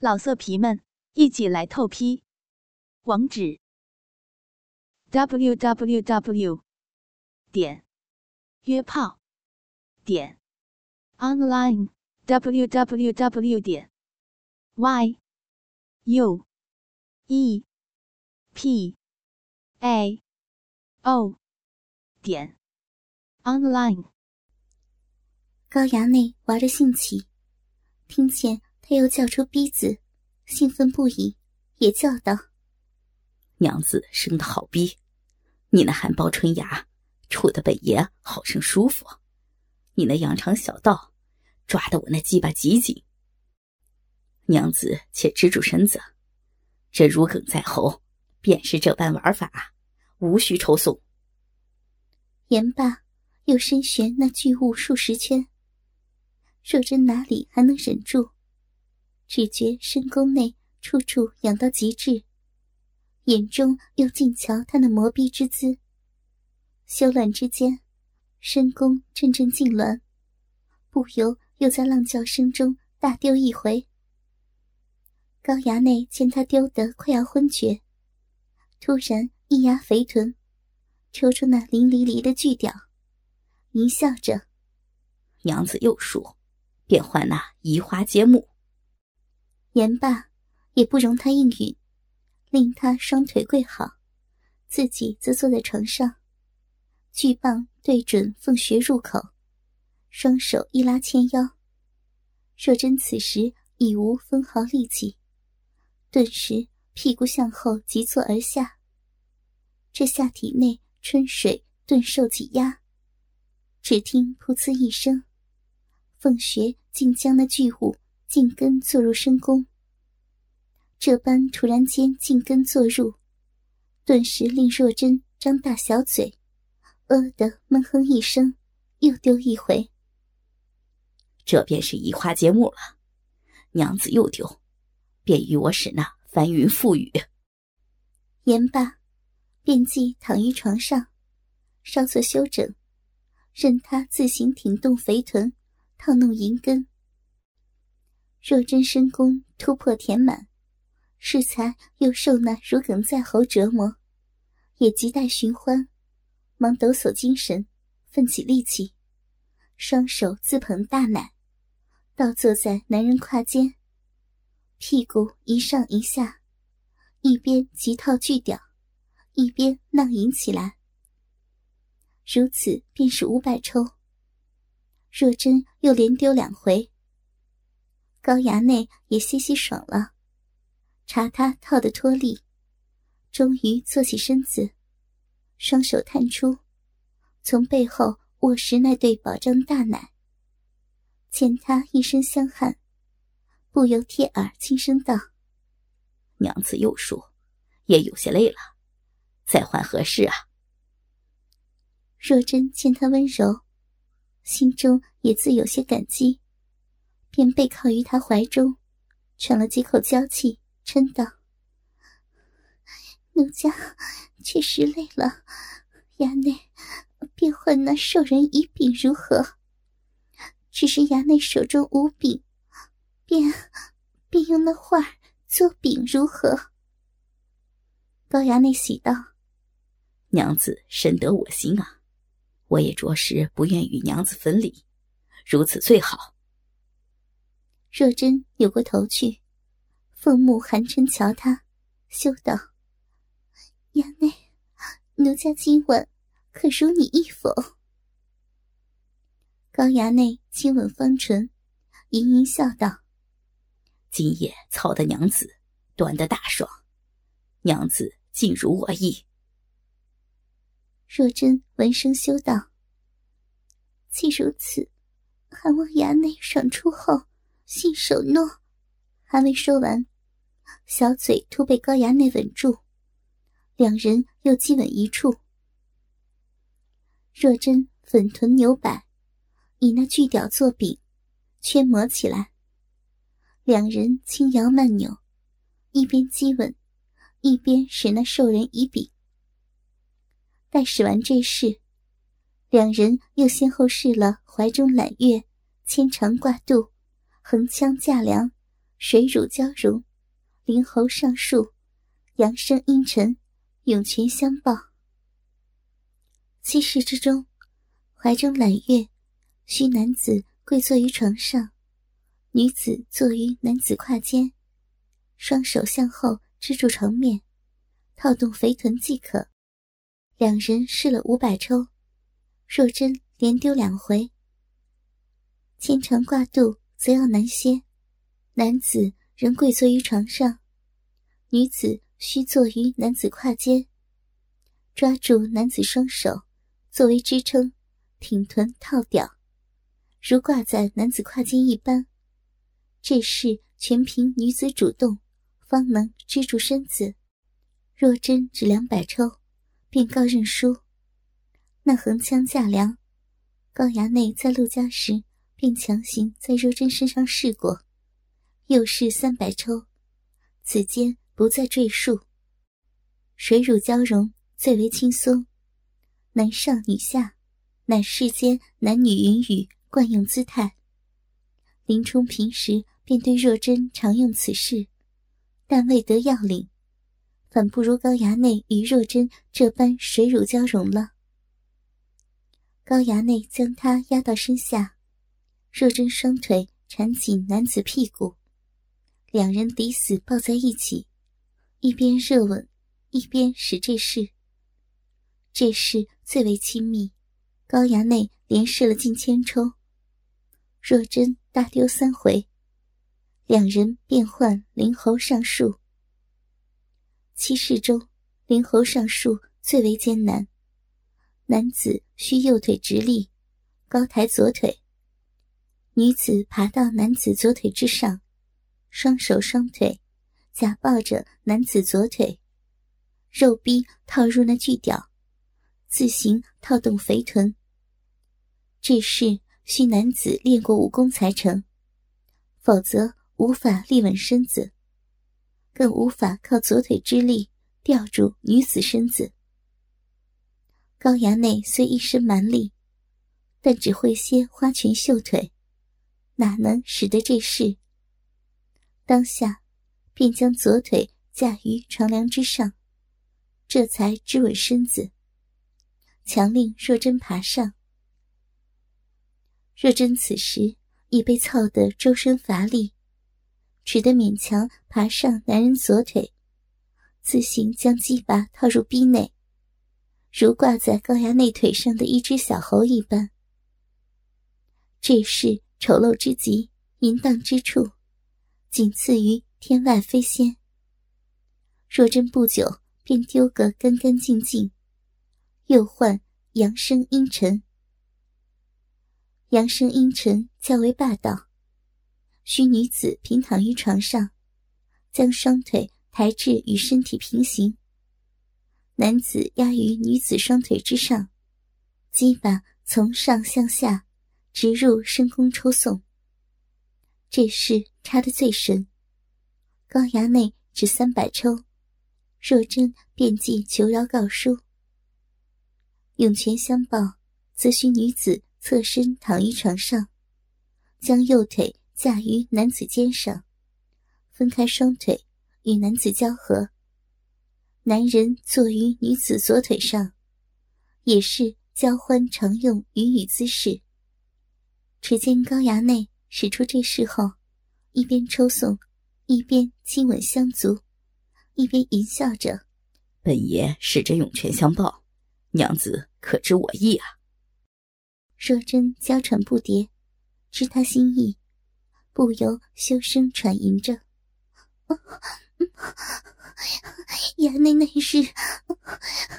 老色皮们，一起来透批！网址：w w w 点约炮点 online w w w 点 y u e p a o 点 online。高衙内玩着兴起，听见。他又叫出逼子，兴奋不已，也叫道：“娘子生的好逼，你那含苞春芽，触的本爷好生舒服。你那羊肠小道，抓得我那鸡巴紧紧。娘子且支住身子，这如鲠在喉，便是这般玩法，无需抽送。”言罢，又深旋那巨物数十圈。若真哪里还能忍住？只觉深宫内处处痒到极致，眼中又尽瞧他那磨逼之姿。修乱之间，深宫阵阵痉挛，不由又在浪叫声中大丢一回。高衙内见他丢得快要昏厥，突然一压肥臀，抽出那淋漓漓的巨屌，淫笑着：“娘子又输，便换那移花接木。”言罢，也不容他应允，令他双腿跪好，自己则坐在床上，巨棒对准凤穴入口，双手一拉纤腰。若真此时已无分毫力气，顿时屁股向后急挫而下，这下体内春水顿受挤压，只听噗呲一声，凤穴竟将那巨物。进根坐入深宫，这般突然间进根坐入，顿时令若真张大小嘴，呃的闷哼一声，又丢一回。这便是移花接木了，娘子又丢，便与我使那翻云覆雨。言罢，便即躺于床上，稍作休整，任他自行挺动肥臀，套弄银根。若真深宫突破填满，适才又受那如鲠在喉折磨，也亟待寻欢，忙抖擞精神，奋起力气，双手自捧大奶，倒坐在男人胯间，屁股一上一下，一边急套巨屌，一边浪吟起来。如此便是五百抽。若真又连丢两回。高衙内也歇息爽了，查他套的脱力，终于坐起身子，双手探出，从背后握实那对宝藏大奶。见他一身香汗，不由贴耳轻声道：“娘子又说，也有些累了，再换合适啊。”若真见他温柔，心中也自有些感激。便背靠于他怀中，喘了几口娇气，嗔道：“奴家确实累了，衙内便换那兽人以柄如何？只是衙内手中无柄，便便用那画做柄如何？”高衙内喜道：“娘子深得我心啊，我也着实不愿与娘子分离，如此最好。”若真扭过头去，凤目含嗔瞧他，羞道：“衙内，奴家今晚可如你意否？”高衙内亲吻芳唇，盈盈笑道：“今夜操的娘子，端得大爽，娘子尽如我意。”若真闻声羞道：“既如此，还望衙内爽出后。”信守诺，还未说完，小嘴突被高衙内吻住，两人又激吻一处。若真粉臀扭摆，以那巨屌作柄，圈磨起来。两人轻摇慢扭，一边激吻，一边使那兽人以柄。待使完这事，两人又先后试了怀中揽月、牵肠挂肚。横枪架梁，水乳交融，灵猴上树，阳声阴沉，涌泉相报。七世之中，怀中揽月，需男子跪坐于床上，女子坐于男子胯间，双手向后支住床面，套动肥臀即可。两人试了五百抽，若真连丢两回。牵肠挂肚，则要难些。男子仍跪坐于床上，女子需坐于男子胯间，抓住男子双手。作为支撑，挺臀套吊，如挂在男子胯间一般。这事全凭女子主动，方能支住身子。若真只两百抽，便告认输。那横枪架梁，高衙内在陆家时便强行在若真身上试过，又试三百抽，此间不再赘述。水乳交融，最为轻松。男上女下，乃世间男女云雨惯用姿态。林冲平时便对若真常用此事，但未得要领，反不如高衙内与若真这般水乳交融了。高衙内将他压到身下，若真双腿缠紧男子屁股，两人抵死抱在一起，一边热吻，一边使这事。这事最为亲密，高衙内连试了近千抽，若真大丢三回，两人变换灵猴上树。七事中，灵猴上树最为艰难，男子需右腿直立，高抬左腿；女子爬到男子左腿之上，双手双腿夹抱着男子左腿，肉逼套入那巨屌。自行套动肥臀，这事需男子练过武功才成，否则无法立稳身子，更无法靠左腿之力吊住女子身子。高衙内虽一身蛮力，但只会些花拳绣腿，哪能使得这事？当下便将左腿架于床梁之上，这才支稳身子。强令若真爬上。若真此时已被操得周身乏力，只得勉强爬上男人左腿，自行将鸡巴套入逼内，如挂在高衙内腿上的一只小猴一般。这事丑陋之极，淫荡之处，仅次于天外飞仙。若真不久便丢个干干净净。又唤阳声阴沉，阳声阴沉较为霸道。需女子平躺于床上，将双腿抬至与身体平行，男子压于女子双腿之上，鸡巴从上向下直入深宫抽送。这事插得最深，高衙内只三百抽，若真便即求饶告书。涌泉相报，则需女子侧身躺于床上，将右腿架于男子肩上，分开双腿与男子交合。男人坐于女子左腿上，也是交欢常用云雨姿势。只见高衙内使出这事后，一边抽送，一边亲吻香足，一边淫笑着：“本爷使着涌泉相报。”娘子可知我意啊？若真娇喘不迭，知他心意，不由羞声喘吟着：“ 衙内那日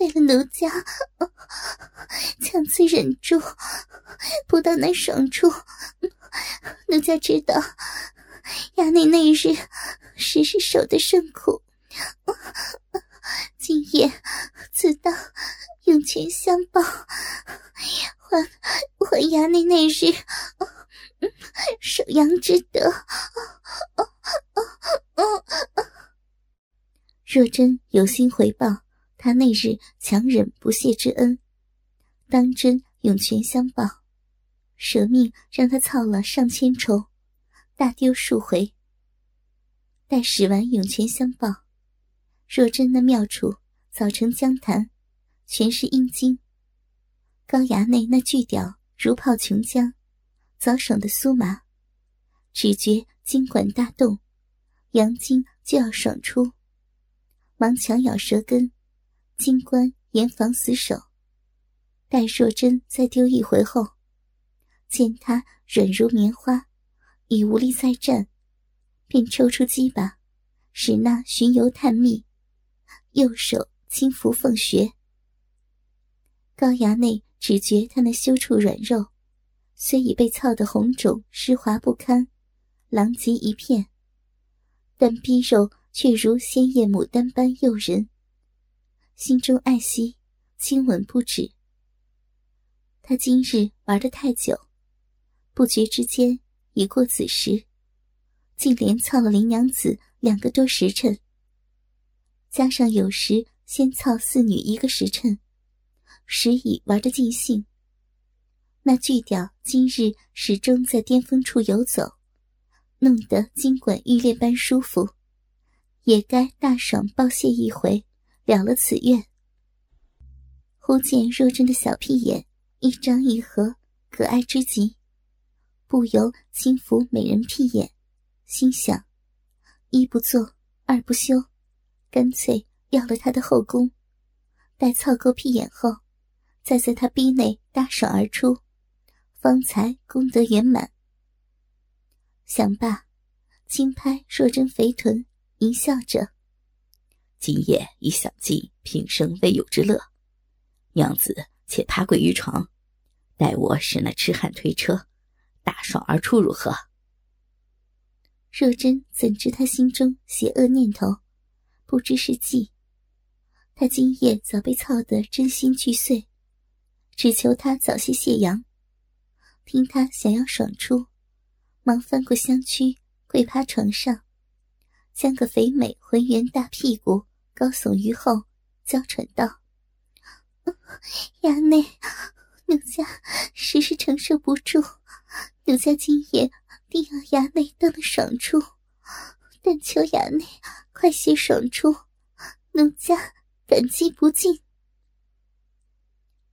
为了奴家，强自忍住，不到那爽处。奴家知道，衙内那日时时守的甚苦。今夜自当。”涌泉相报，还还衙内那日守阳之德。若真有心回报他那日强忍不谢之恩，当真涌泉相报，舍命让他操了上千筹，大丢数回。待使完涌泉相报，若真那妙处早成江潭，全是阴茎。高衙内那巨屌如泡琼浆，早爽的酥麻，只觉筋管大动，阳精就要爽出，忙强咬舌根，金冠严防死守。待若真再丢一回后，见他软如棉花，已无力再战。便抽出鸡巴，使那巡游探秘，右手轻抚凤穴。高衙内只觉他那羞处软肉，虽已被操得红肿湿滑不堪，狼藉一片，但逼肉却如鲜艳牡丹般诱人，心中爱惜，亲吻不止。他今日玩得太久，不觉之间已过子时。竟连操了林娘子两个多时辰，加上有时先操四女一个时辰，时已玩得尽兴。那巨屌今日始终在巅峰处游走，弄得金管玉裂般舒服，也该大爽报谢一回，了了此愿。忽见若真的小屁眼一张一合，可爱之极，不由轻抚美人屁眼。心想：一不做，二不休，干脆要了他的后宫。待操够屁眼后，再在他逼内大爽而出，方才功德圆满。想罢，轻拍若真肥臀，淫笑着：“今夜已享尽平生未有之乐，娘子且趴跪于床，待我使那痴汉推车，大爽而出，如何？”若真怎知他心中邪恶念头，不知是计。他今夜早被操得真心俱碎，只求他早些泄阳。听他想要爽出，忙翻过香躯，跪趴床上，将个肥美浑圆大屁股高耸于后，娇喘道：“衙内，奴家实是承受不住，奴家今夜。”定要衙内都能爽出，但求衙内快些爽出，奴家感激不尽。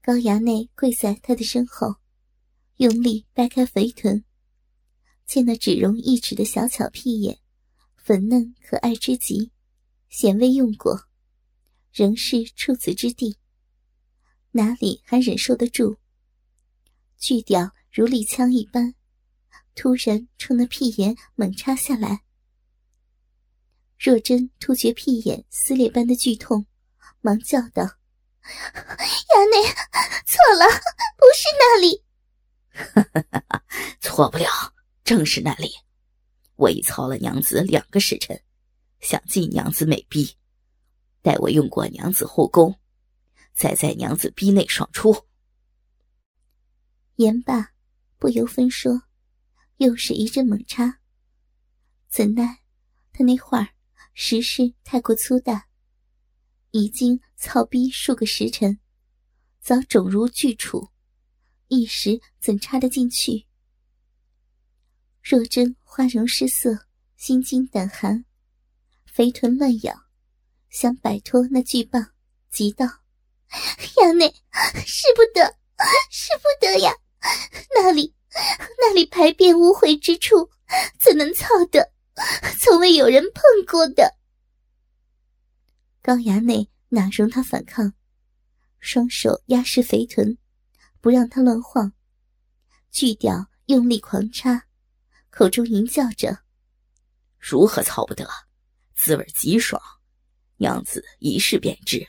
高衙内跪在他的身后，用力掰开肥臀，见那只容一指的小巧屁眼，粉嫩可爱之极，鲜未用过，仍是处子之地，哪里还忍受得住？巨屌如利枪一般。突然冲那屁眼猛插下来，若真突觉屁眼撕裂般的剧痛，忙叫道：“衙内，错了，不是那里。”“错不了，正是那里。我已操了娘子两个时辰，想尽娘子美逼，待我用过娘子后宫，再在娘子逼内爽出。”言罢，不由分说。又是一阵猛插，怎奈他那会儿实是太过粗大，已经操逼数个时辰，早肿如巨杵，一时怎插得进去？若真花容失色，心惊胆寒，肥臀乱咬，想摆脱那巨棒，急道：“ 衙内，使不得，使不得呀！那里……”那里排便无悔之处，怎能操得？从未有人碰过的。高衙内哪容他反抗，双手压实肥臀，不让他乱晃。巨屌用力狂插，口中淫叫着：“如何操不得？滋味极爽，娘子一试便知。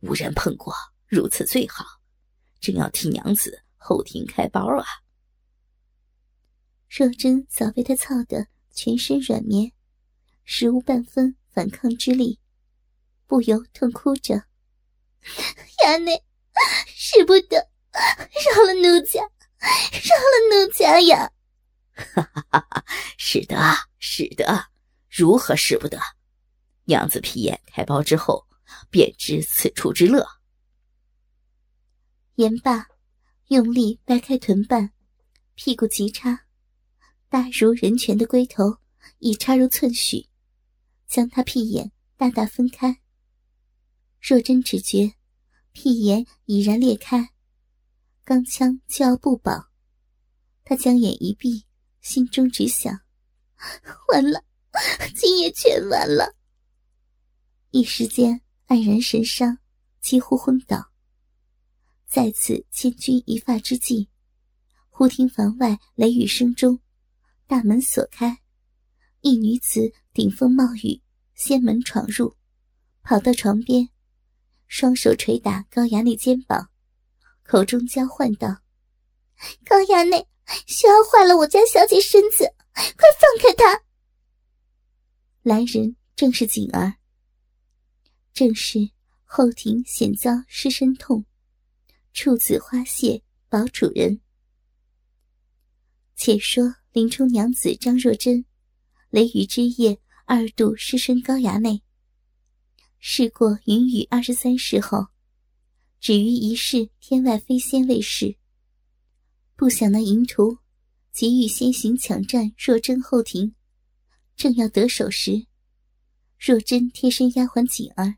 无人碰过，如此最好。正要替娘子后庭开包啊！”若真早被他操得全身软绵，实无半分反抗之力，不由痛哭着：“ 衙内，使不得，饶了奴家，饶了奴家呀！”“哈哈哈哈使得，使得，如何使不得？娘子皮眼开包之后，便知此处之乐。”言罢，用力掰开臀瓣，屁股急插。大如人拳的龟头，已插入寸许，将他屁眼大大分开。若真只觉屁眼已然裂开，钢枪就要不保，他将眼一闭，心中只想：完了，今夜全完了。一时间黯然神伤，几乎昏倒。在此千钧一发之际，忽听房外雷雨声中，大门锁开，一女子顶风冒雨，掀门闯入，跑到床边，双手捶打高衙内肩膀，口中娇唤道：“高衙内，休要坏了我家小姐身子，快放开她！”来人正是锦儿，正是后庭险遭失身痛。处子花谢保主人。且说林冲娘子张若珍，雷雨之夜二度失身高衙内。试过云雨二十三时后，只于一世天外飞仙未试。不想那淫徒急欲先行抢占若真后庭，正要得手时，若真贴身丫鬟锦儿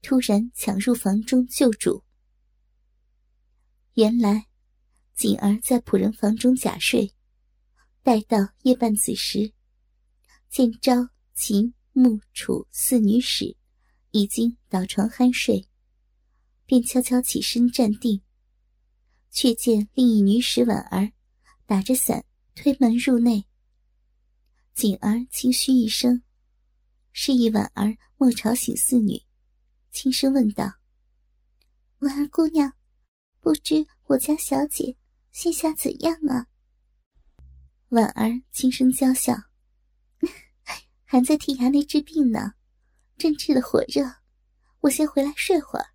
突然抢入房中救主。原来，锦儿在仆人房中假睡，待到夜半子时，见昭、秦、穆、楚四女使已经倒床酣睡，便悄悄起身站定。却见另一女使婉儿打着伞推门入内。锦儿轻嘘一声，示意婉儿莫吵醒四女，轻声问道：“婉儿姑娘。”不知我家小姐现下怎样啊？婉儿轻声娇笑，还在替衙内治病呢，正治的火热。我先回来睡会儿。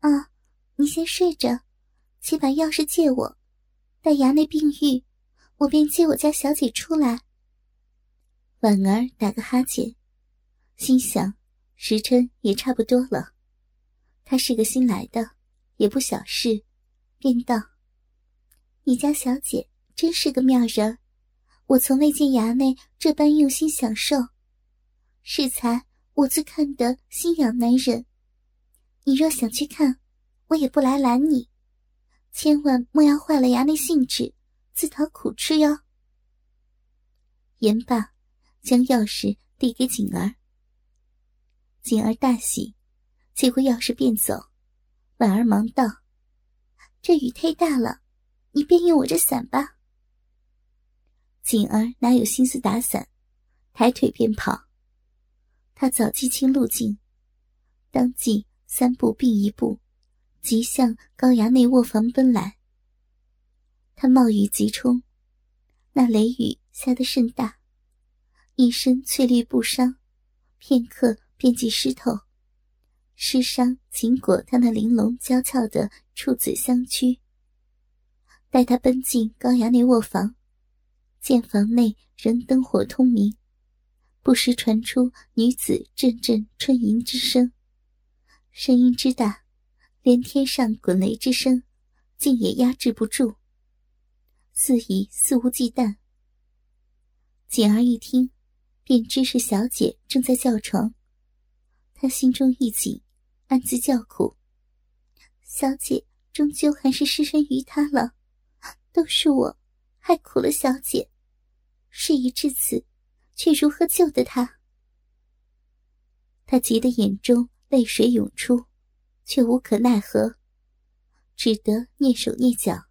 啊，你先睡着，且把钥匙借我，待衙内病愈，我便接我家小姐出来。婉儿打个哈欠，心想时辰也差不多了，她是个新来的。也不小事，便道：“你家小姐真是个妙人，我从未见衙内这般用心享受。适才我自看得心痒难忍。你若想去看，我也不来拦你，千万莫要坏了衙内兴致，自讨苦吃哟。”言罢，将钥匙递给锦儿。锦儿大喜，接过钥匙便走。婉儿忙道：“这雨忒大了，你便用我这伞吧。”锦儿哪有心思打伞，抬腿便跑。他早记清路径，当即三步并一步，急向高衙内卧房奔来。他冒雨急冲，那雷雨下得甚大，一身翠绿布裳，片刻便即湿透。湿伤紧裹他那玲珑娇俏的处子香躯。待他奔进高衙内卧房，见房内仍灯火通明，不时传出女子阵阵春吟之声，声音之大，连天上滚雷之声，竟也压制不住，似已肆无忌惮。锦儿一听，便知是小姐正在叫床，她心中一紧。暗自叫苦，小姐终究还是失身于他了，都是我害苦了小姐。事已至此，却如何救得她？他急得眼中泪水涌出，却无可奈何，只得蹑手蹑脚，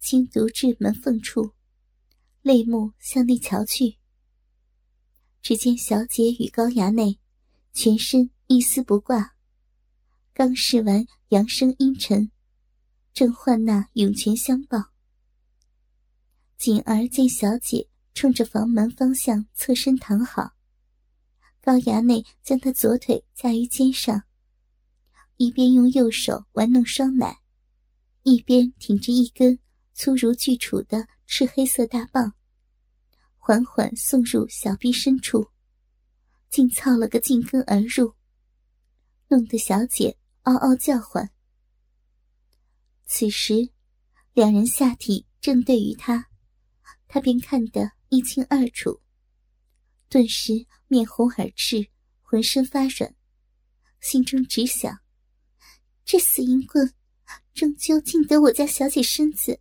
轻独至门缝处，泪目向内瞧去。只见小姐与高衙内全身一丝不挂。刚试完扬声阴沉，正唤那涌泉相报。锦儿见小姐冲着房门方向侧身躺好，高衙内将她左腿架于肩上，一边用右手玩弄双奶，一边挺着一根粗如巨杵的赤黑色大棒，缓缓送入小臂深处，竟操了个进根而入，弄得小姐。嗷嗷叫唤。此时，两人下体正对于他，他便看得一清二楚。顿时面红耳赤，浑身发软，心中只想：这死淫棍终究进得我家小姐身子，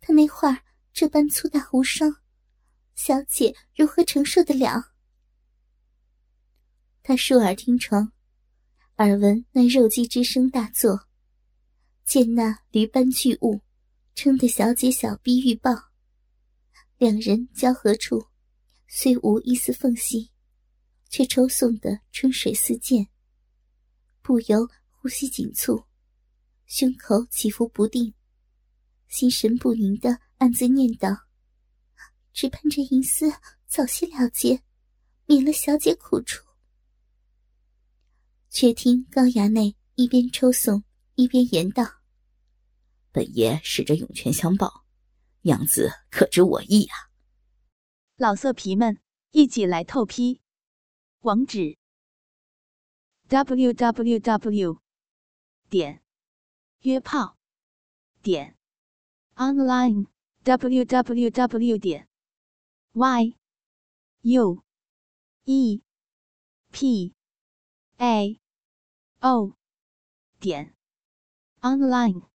他那会儿这般粗大无双，小姐如何承受得了？他竖耳听床，耳闻那肉鸡之声大作，见那驴般巨物，撑得小姐小臂欲爆，两人交合处。虽无一丝缝隙，却抽送的春水似溅，不由呼吸紧促，胸口起伏不定，心神不宁的暗自念叨：“只盼这银丝早些了结，免了小姐苦楚。”却听高衙内一边抽送一边言道：“本爷使着涌泉相报，娘子可知我意啊？”老色皮们，一起来透批！网址：w w w 点约炮点 online w w w 点 y u e p a o 点 online。